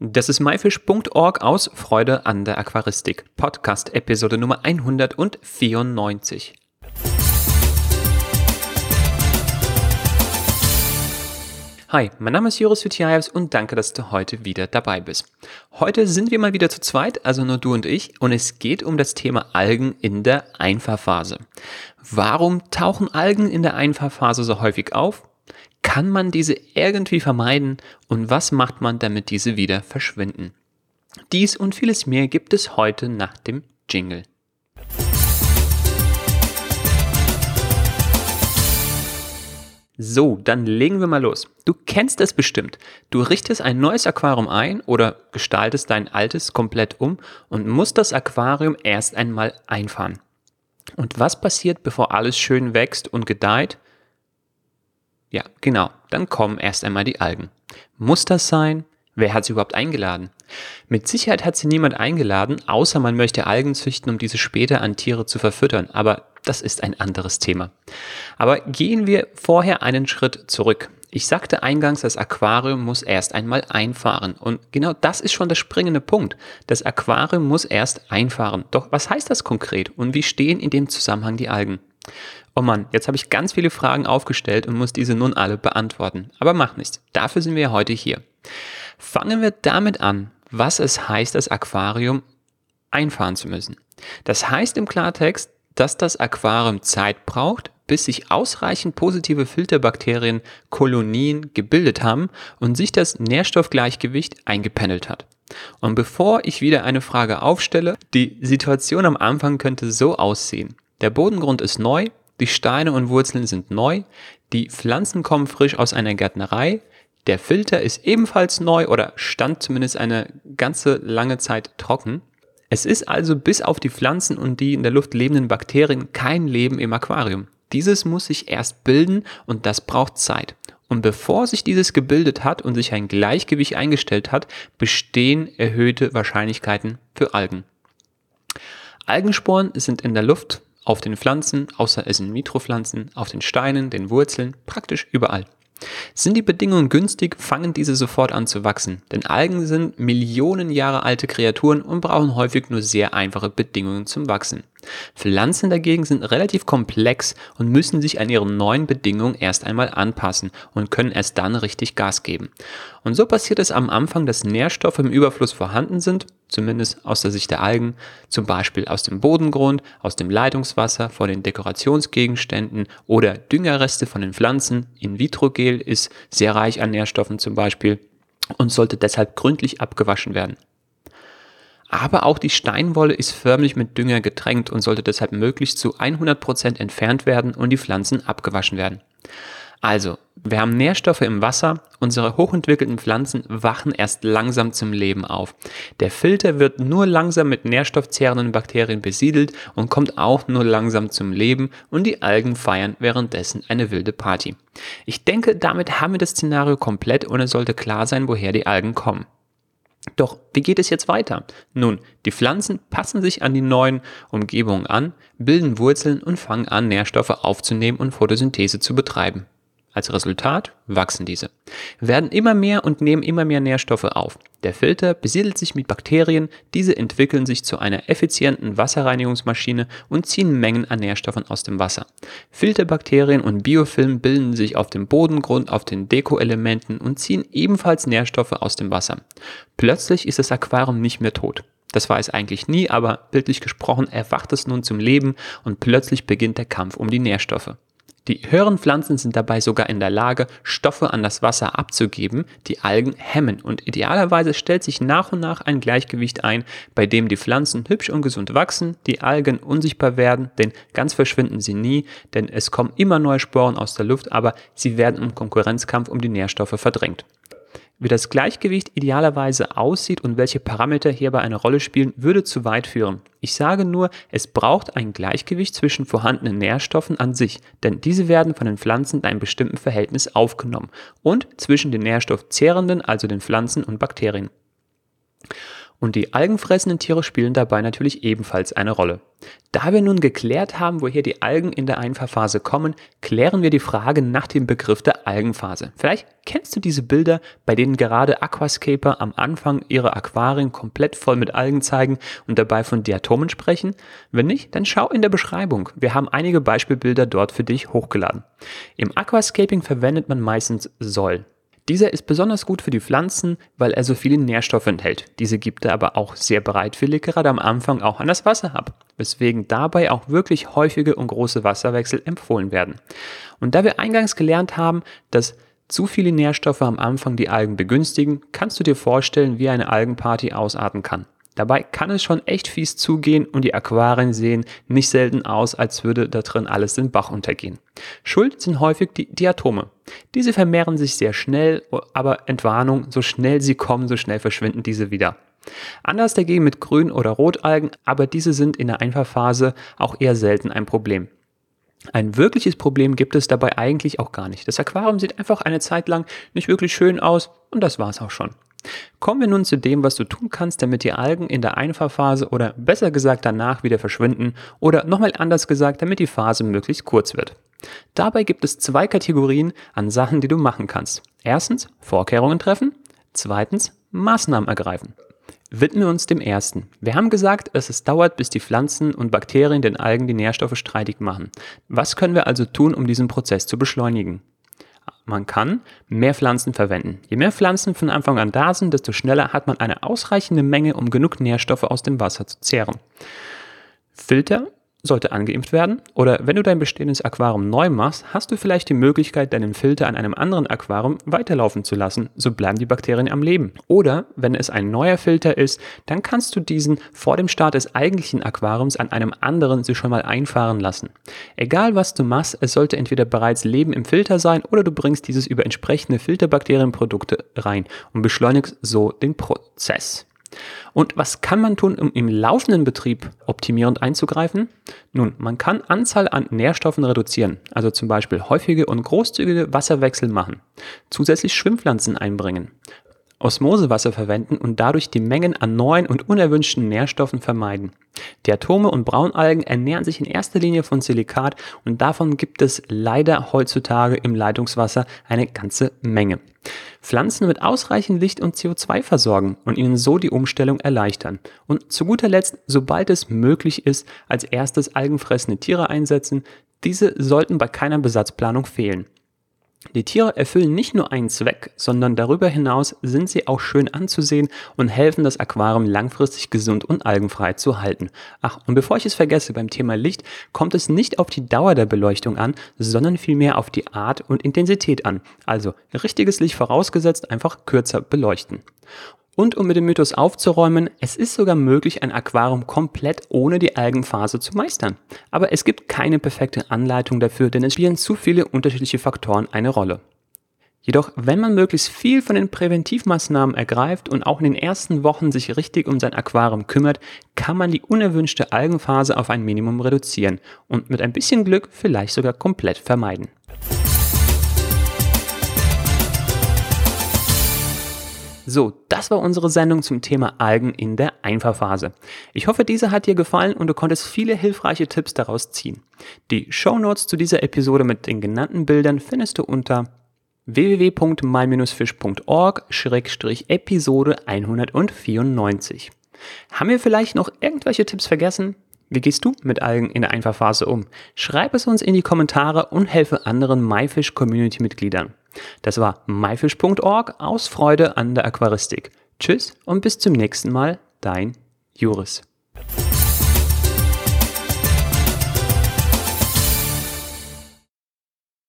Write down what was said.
Das ist myfish.org aus Freude an der Aquaristik. Podcast Episode Nummer 194. Hi, mein Name ist Joris Vitiaevs und danke, dass du heute wieder dabei bist. Heute sind wir mal wieder zu zweit, also nur du und ich, und es geht um das Thema Algen in der Einfahrphase. Warum tauchen Algen in der Einfahrphase so häufig auf? Kann man diese irgendwie vermeiden und was macht man, damit diese wieder verschwinden? Dies und vieles mehr gibt es heute nach dem Jingle. So, dann legen wir mal los. Du kennst es bestimmt. Du richtest ein neues Aquarium ein oder gestaltest dein altes komplett um und musst das Aquarium erst einmal einfahren. Und was passiert, bevor alles schön wächst und gedeiht? Ja, genau, dann kommen erst einmal die Algen. Muss das sein? Wer hat sie überhaupt eingeladen? Mit Sicherheit hat sie niemand eingeladen, außer man möchte Algen züchten, um diese später an Tiere zu verfüttern. Aber das ist ein anderes Thema. Aber gehen wir vorher einen Schritt zurück. Ich sagte eingangs, das Aquarium muss erst einmal einfahren. Und genau das ist schon der springende Punkt. Das Aquarium muss erst einfahren. Doch was heißt das konkret und wie stehen in dem Zusammenhang die Algen? Oh Mann, jetzt habe ich ganz viele Fragen aufgestellt und muss diese nun alle beantworten. Aber macht nichts. Dafür sind wir ja heute hier. Fangen wir damit an, was es heißt, das Aquarium einfahren zu müssen. Das heißt im Klartext, dass das Aquarium Zeit braucht, bis sich ausreichend positive Filterbakterien Kolonien gebildet haben und sich das Nährstoffgleichgewicht eingependelt hat. Und bevor ich wieder eine Frage aufstelle, die Situation am Anfang könnte so aussehen. Der Bodengrund ist neu, die Steine und Wurzeln sind neu, die Pflanzen kommen frisch aus einer Gärtnerei, der Filter ist ebenfalls neu oder stand zumindest eine ganze lange Zeit trocken. Es ist also bis auf die Pflanzen und die in der Luft lebenden Bakterien kein Leben im Aquarium. Dieses muss sich erst bilden und das braucht Zeit. Und bevor sich dieses gebildet hat und sich ein Gleichgewicht eingestellt hat, bestehen erhöhte Wahrscheinlichkeiten für Algen. Algensporen sind in der Luft, auf den Pflanzen, außer es sind Mitropflanzen, auf den Steinen, den Wurzeln, praktisch überall. Sind die Bedingungen günstig, fangen diese sofort an zu wachsen, denn Algen sind Millionen Jahre alte Kreaturen und brauchen häufig nur sehr einfache Bedingungen zum Wachsen. Pflanzen dagegen sind relativ komplex und müssen sich an ihre neuen Bedingungen erst einmal anpassen und können erst dann richtig Gas geben. Und so passiert es am Anfang, dass Nährstoffe im Überfluss vorhanden sind, zumindest aus der Sicht der Algen, zum Beispiel aus dem Bodengrund, aus dem Leitungswasser, von den Dekorationsgegenständen oder Düngerreste von den Pflanzen. In-vitro-Gel ist sehr reich an Nährstoffen zum Beispiel und sollte deshalb gründlich abgewaschen werden. Aber auch die Steinwolle ist förmlich mit Dünger getränkt und sollte deshalb möglichst zu 100% entfernt werden und die Pflanzen abgewaschen werden. Also, wir haben Nährstoffe im Wasser, unsere hochentwickelten Pflanzen wachen erst langsam zum Leben auf. Der Filter wird nur langsam mit nährstoffzehrenden Bakterien besiedelt und kommt auch nur langsam zum Leben und die Algen feiern währenddessen eine wilde Party. Ich denke, damit haben wir das Szenario komplett und es sollte klar sein, woher die Algen kommen. Doch wie geht es jetzt weiter? Nun, die Pflanzen passen sich an die neuen Umgebungen an, bilden Wurzeln und fangen an, Nährstoffe aufzunehmen und Photosynthese zu betreiben. Als Resultat wachsen diese, werden immer mehr und nehmen immer mehr Nährstoffe auf. Der Filter besiedelt sich mit Bakterien, diese entwickeln sich zu einer effizienten Wasserreinigungsmaschine und ziehen Mengen an Nährstoffen aus dem Wasser. Filterbakterien und Biofilm bilden sich auf dem Bodengrund, auf den Dekoelementen und ziehen ebenfalls Nährstoffe aus dem Wasser. Plötzlich ist das Aquarium nicht mehr tot. Das war es eigentlich nie, aber bildlich gesprochen erwacht es nun zum Leben und plötzlich beginnt der Kampf um die Nährstoffe. Die höheren Pflanzen sind dabei sogar in der Lage, Stoffe an das Wasser abzugeben, die Algen hemmen. Und idealerweise stellt sich nach und nach ein Gleichgewicht ein, bei dem die Pflanzen hübsch und gesund wachsen, die Algen unsichtbar werden, denn ganz verschwinden sie nie, denn es kommen immer neue Sporen aus der Luft, aber sie werden im Konkurrenzkampf um die Nährstoffe verdrängt. Wie das Gleichgewicht idealerweise aussieht und welche Parameter hierbei eine Rolle spielen, würde zu weit führen. Ich sage nur, es braucht ein Gleichgewicht zwischen vorhandenen Nährstoffen an sich, denn diese werden von den Pflanzen in einem bestimmten Verhältnis aufgenommen und zwischen den nährstoffzehrenden, also den Pflanzen und Bakterien. Und die algenfressenden Tiere spielen dabei natürlich ebenfalls eine Rolle. Da wir nun geklärt haben, woher die Algen in der Einfahrphase kommen, klären wir die Frage nach dem Begriff der Algenphase. Vielleicht kennst du diese Bilder, bei denen gerade Aquascaper am Anfang ihre Aquarien komplett voll mit Algen zeigen und dabei von Diatomen sprechen? Wenn nicht, dann schau in der Beschreibung. Wir haben einige Beispielbilder dort für dich hochgeladen. Im Aquascaping verwendet man meistens Soll. Dieser ist besonders gut für die Pflanzen, weil er so viele Nährstoffe enthält. Diese gibt er aber auch sehr bereitwillig gerade am Anfang auch an das Wasser ab, weswegen dabei auch wirklich häufige und große Wasserwechsel empfohlen werden. Und da wir eingangs gelernt haben, dass zu viele Nährstoffe am Anfang die Algen begünstigen, kannst du dir vorstellen, wie eine Algenparty ausarten kann. Dabei kann es schon echt fies zugehen und die Aquarien sehen nicht selten aus, als würde da drin alles den Bach untergehen. Schuld sind häufig die Diatome. Diese vermehren sich sehr schnell, aber Entwarnung, so schnell sie kommen, so schnell verschwinden diese wieder. Anders dagegen mit Grün- oder Rotalgen, aber diese sind in der Einfahrphase auch eher selten ein Problem. Ein wirkliches Problem gibt es dabei eigentlich auch gar nicht. Das Aquarium sieht einfach eine Zeit lang nicht wirklich schön aus und das war's auch schon. Kommen wir nun zu dem, was du tun kannst, damit die Algen in der Einfahrphase oder besser gesagt danach wieder verschwinden oder nochmal anders gesagt, damit die Phase möglichst kurz wird. Dabei gibt es zwei Kategorien an Sachen, die du machen kannst. Erstens Vorkehrungen treffen, zweitens Maßnahmen ergreifen. Widmen wir uns dem ersten. Wir haben gesagt, dass es dauert, bis die Pflanzen und Bakterien den Algen die Nährstoffe streitig machen. Was können wir also tun, um diesen Prozess zu beschleunigen? Man kann mehr Pflanzen verwenden. Je mehr Pflanzen von Anfang an da sind, desto schneller hat man eine ausreichende Menge, um genug Nährstoffe aus dem Wasser zu zehren. Filter sollte angeimpft werden. Oder wenn du dein bestehendes Aquarium neu machst, hast du vielleicht die Möglichkeit, deinen Filter an einem anderen Aquarium weiterlaufen zu lassen. So bleiben die Bakterien am Leben. Oder wenn es ein neuer Filter ist, dann kannst du diesen vor dem Start des eigentlichen Aquariums an einem anderen sich schon mal einfahren lassen. Egal was du machst, es sollte entweder bereits Leben im Filter sein oder du bringst dieses über entsprechende Filterbakterienprodukte rein und beschleunigst so den Prozess. Und was kann man tun, um im laufenden Betrieb optimierend einzugreifen? Nun, man kann Anzahl an Nährstoffen reduzieren, also zum Beispiel häufige und großzügige Wasserwechsel machen, zusätzlich Schwimmpflanzen einbringen, Osmosewasser verwenden und dadurch die Mengen an neuen und unerwünschten Nährstoffen vermeiden. Diatome und Braunalgen ernähren sich in erster Linie von Silikat und davon gibt es leider heutzutage im Leitungswasser eine ganze Menge. Pflanzen mit ausreichend Licht und CO2 versorgen und ihnen so die Umstellung erleichtern. Und zu guter Letzt, sobald es möglich ist, als erstes algenfressende Tiere einsetzen. Diese sollten bei keiner Besatzplanung fehlen. Die Tiere erfüllen nicht nur einen Zweck, sondern darüber hinaus sind sie auch schön anzusehen und helfen das Aquarium langfristig gesund und algenfrei zu halten. Ach, und bevor ich es vergesse, beim Thema Licht kommt es nicht auf die Dauer der Beleuchtung an, sondern vielmehr auf die Art und Intensität an. Also richtiges Licht vorausgesetzt, einfach kürzer beleuchten. Und um mit dem Mythos aufzuräumen, es ist sogar möglich, ein Aquarium komplett ohne die Algenphase zu meistern. Aber es gibt keine perfekte Anleitung dafür, denn es spielen zu viele unterschiedliche Faktoren eine Rolle. Jedoch, wenn man möglichst viel von den Präventivmaßnahmen ergreift und auch in den ersten Wochen sich richtig um sein Aquarium kümmert, kann man die unerwünschte Algenphase auf ein Minimum reduzieren und mit ein bisschen Glück vielleicht sogar komplett vermeiden. So, das war unsere Sendung zum Thema Algen in der Einfahrphase. Ich hoffe, diese hat dir gefallen und du konntest viele hilfreiche Tipps daraus ziehen. Die Show Notes zu dieser Episode mit den genannten Bildern findest du unter www.my-fish.org-episode 194. Haben wir vielleicht noch irgendwelche Tipps vergessen? Wie gehst du mit Algen in der Einfahrphase um? Schreib es uns in die Kommentare und helfe anderen MyFish Community Mitgliedern. Das war myfish.org aus Freude an der Aquaristik. Tschüss und bis zum nächsten Mal, dein Juris.